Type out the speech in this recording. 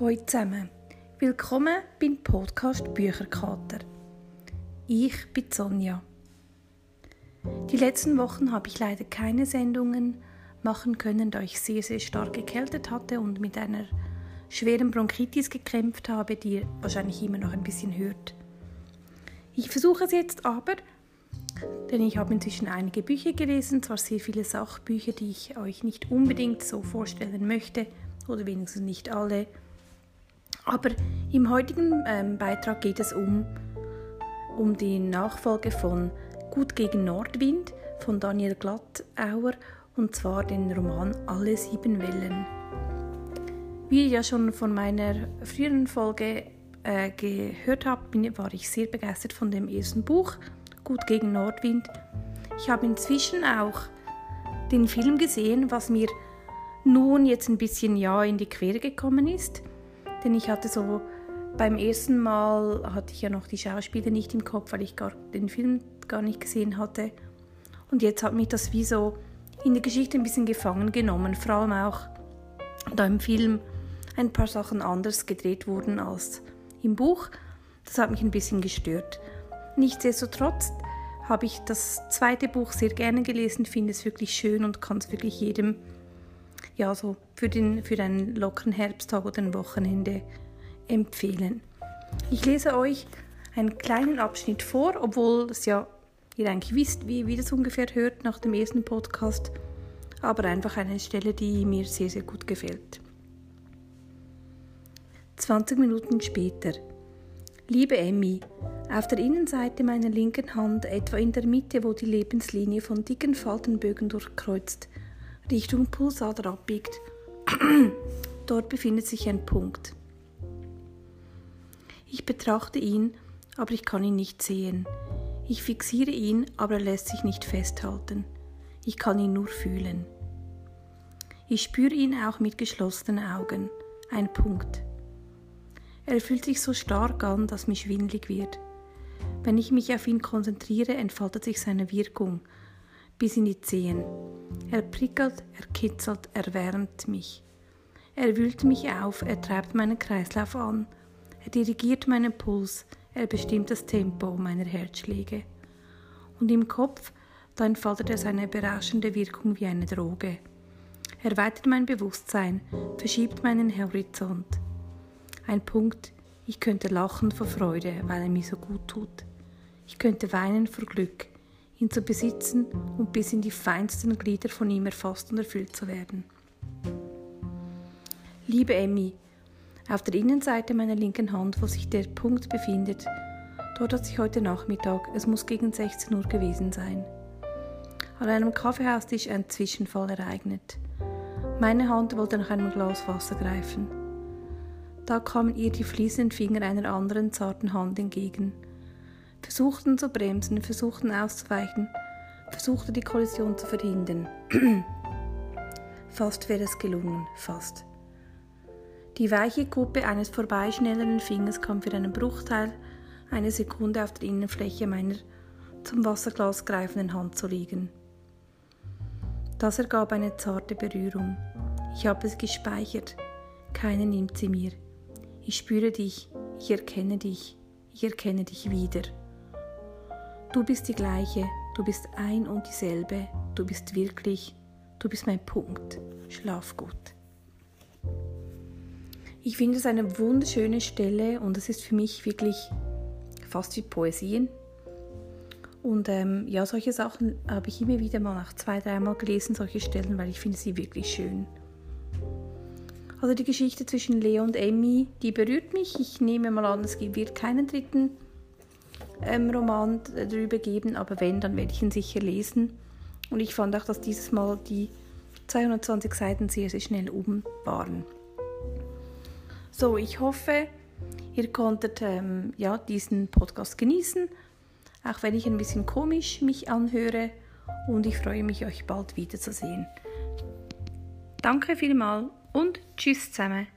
Hallo zusammen, willkommen beim Podcast Bücherkater. Ich bin Sonja. Die letzten Wochen habe ich leider keine Sendungen machen können, da ich sehr, sehr stark gekältet hatte und mit einer schweren Bronchitis gekämpft habe, die ihr wahrscheinlich immer noch ein bisschen hört. Ich versuche es jetzt aber, denn ich habe inzwischen einige Bücher gelesen, zwar sehr viele Sachbücher, die ich euch nicht unbedingt so vorstellen möchte, oder wenigstens nicht alle, aber im heutigen ähm, Beitrag geht es um, um die Nachfolge von Gut gegen Nordwind von Daniel Glattauer und zwar den Roman Alle sieben Wellen. Wie ihr ja schon von meiner früheren Folge äh, gehört habt, war ich sehr begeistert von dem ersten Buch Gut gegen Nordwind. Ich habe inzwischen auch den Film gesehen, was mir nun jetzt ein bisschen ja in die Quere gekommen ist. Denn ich hatte so beim ersten Mal hatte ich ja noch die Schauspieler nicht im Kopf, weil ich gar den Film gar nicht gesehen hatte. Und jetzt hat mich das wie so in die Geschichte ein bisschen gefangen genommen, vor allem auch da im Film ein paar Sachen anders gedreht wurden als im Buch. Das hat mich ein bisschen gestört. Nichtsdestotrotz habe ich das zweite Buch sehr gerne gelesen, finde es wirklich schön und kann es wirklich jedem ja, so für, den, für einen lockeren Herbsttag oder ein Wochenende empfehlen. Ich lese euch einen kleinen Abschnitt vor, obwohl es ja ihr eigentlich wisst, wie, wie das ungefähr hört nach dem ersten Podcast, aber einfach eine Stelle, die mir sehr, sehr gut gefällt. 20 Minuten später. Liebe Emmy, auf der Innenseite meiner linken Hand, etwa in der Mitte, wo die Lebenslinie von dicken Faltenbögen durchkreuzt, Richtung Pulsader abbiegt. Dort befindet sich ein Punkt. Ich betrachte ihn, aber ich kann ihn nicht sehen. Ich fixiere ihn, aber er lässt sich nicht festhalten. Ich kann ihn nur fühlen. Ich spüre ihn auch mit geschlossenen Augen. Ein Punkt. Er fühlt sich so stark an, dass mir schwindlig wird. Wenn ich mich auf ihn konzentriere, entfaltet sich seine Wirkung bis in die Zehen. Er prickelt, er kitzelt, er wärmt mich. Er wühlt mich auf, er treibt meinen Kreislauf an. Er dirigiert meinen Puls, er bestimmt das Tempo meiner Herzschläge. Und im Kopf, da entfaltet er seine berauschende Wirkung wie eine Droge. Er weitet mein Bewusstsein, verschiebt meinen Horizont. Ein Punkt, ich könnte lachen vor Freude, weil er mir so gut tut. Ich könnte weinen vor Glück, ihn zu besitzen und bis in die feinsten Glieder von ihm erfasst und erfüllt zu werden. Liebe Emmy, auf der Innenseite meiner linken Hand, wo sich der Punkt befindet, dort hat sich heute Nachmittag, es muss gegen 16 Uhr gewesen sein, an einem Kaffeehaustisch ein Zwischenfall ereignet. Meine Hand wollte nach einem Glas Wasser greifen. Da kamen ihr die fließenden Finger einer anderen zarten Hand entgegen versuchten zu bremsen, versuchten auszuweichen, versuchte die Kollision zu verhindern. fast wäre es gelungen, fast. Die weiche Kuppe eines vorbeischnellenden Fingers kam für einen Bruchteil eine Sekunde auf der Innenfläche meiner zum Wasserglas greifenden Hand zu liegen. Das ergab eine zarte Berührung. Ich habe es gespeichert. Keiner nimmt sie mir. Ich spüre dich, ich erkenne dich, ich erkenne dich wieder. Du bist die gleiche, du bist ein und dieselbe, du bist wirklich, du bist mein Punkt. Schlaf gut. Ich finde es eine wunderschöne Stelle und es ist für mich wirklich fast wie Poesien. Und ähm, ja, solche Sachen habe ich immer wieder mal nach zwei, dreimal gelesen, solche Stellen, weil ich finde sie wirklich schön. Also die Geschichte zwischen Leo und Emmy, die berührt mich. Ich nehme mal an, es wird keinen dritten ähm, Roman darüber geben, aber wenn, dann werde ich ihn sicher lesen. Und ich fand auch, dass dieses Mal die 220 Seiten sehr, sehr schnell um waren. So, ich hoffe, ihr konntet ähm, ja, diesen Podcast genießen, auch wenn ich ein bisschen komisch mich anhöre. Und ich freue mich, euch bald wiederzusehen. Danke vielmals und tschüss zusammen.